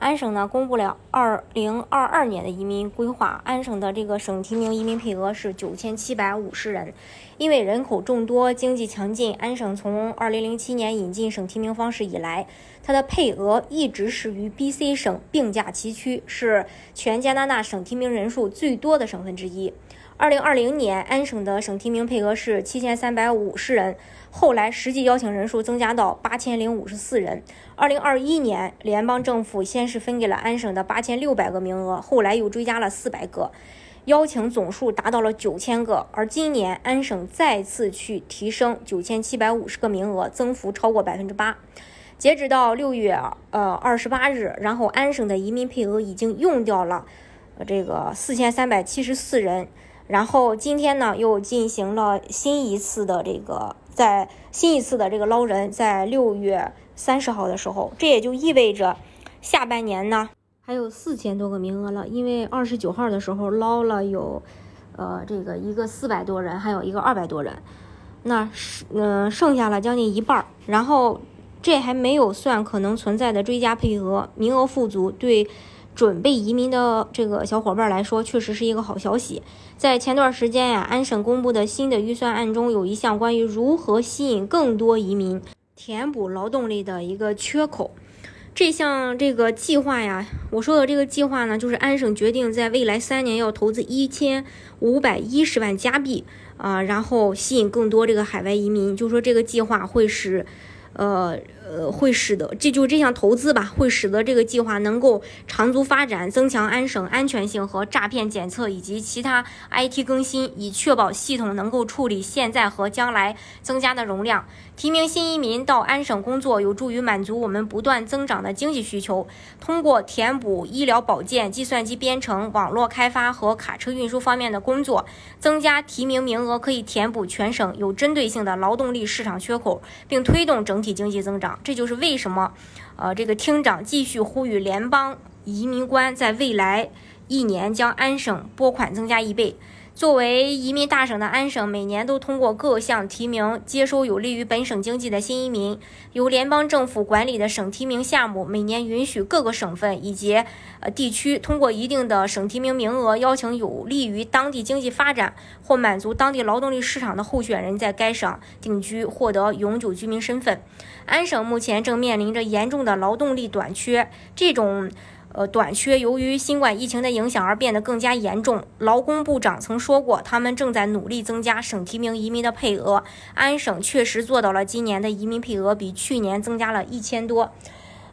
安省呢公布了二零二二年的移民规划，安省的这个省提名移民配额是九千七百五十人。因为人口众多、经济强劲，安省从二零零七年引进省提名方式以来，它的配额一直是与 BC 省并驾齐驱，是全加拿大省提名人数最多的省份之一。二零二零年，安省的省提名配额是七千三百五十人，后来实际邀请人数增加到八千零五十四人。二零二一年，联邦政府先是分给了安省的八千六百个名额，后来又追加了四百个，邀请总数达到了九千个。而今年，安省再次去提升九千七百五十个名额，增幅超过百分之八。截止到六月呃二十八日，然后安省的移民配额已经用掉了这个四千三百七十四人。然后今天呢，又进行了新一次的这个，在新一次的这个捞人，在六月三十号的时候，这也就意味着下半年呢还有四千多个名额了，因为二十九号的时候捞了有，呃，这个一个四百多人，还有一个二百多人，那是嗯剩下了将近一半儿，然后这还没有算可能存在的追加配额，名额富足，对。准备移民的这个小伙伴来说，确实是一个好消息。在前段时间呀，安省公布的新的预算案中，有一项关于如何吸引更多移民、填补劳动力的一个缺口。这项这个计划呀，我说的这个计划呢，就是安省决定在未来三年要投资一千五百一十万加币啊，然后吸引更多这个海外移民。就说这个计划会使。呃呃，会使得这就这项投资吧，会使得这个计划能够长足发展，增强安省安全性和诈骗检测以及其他 IT 更新，以确保系统能够处理现在和将来增加的容量。提名新移民到安省工作，有助于满足我们不断增长的经济需求。通过填补医疗保健、计算机编程、网络开发和卡车运输方面的工作，增加提名名额，可以填补全省有针对性的劳动力市场缺口，并推动整。体经济增长，这就是为什么，呃，这个厅长继续呼吁联邦移民官在未来一年将安省拨款增加一倍。作为移民大省的安省，每年都通过各项提名接收有利于本省经济的新移民。由联邦政府管理的省提名项目，每年允许各个省份以及呃地区通过一定的省提名名额，邀请有利于当地经济发展或满足当地劳动力市场的候选人在该省定居，获得永久居民身份。安省目前正面临着严重的劳动力短缺，这种。呃，短缺由于新冠疫情的影响而变得更加严重。劳工部长曾说过，他们正在努力增加省提名移民的配额。安省确实做到了，今年的移民配额比去年增加了一千多。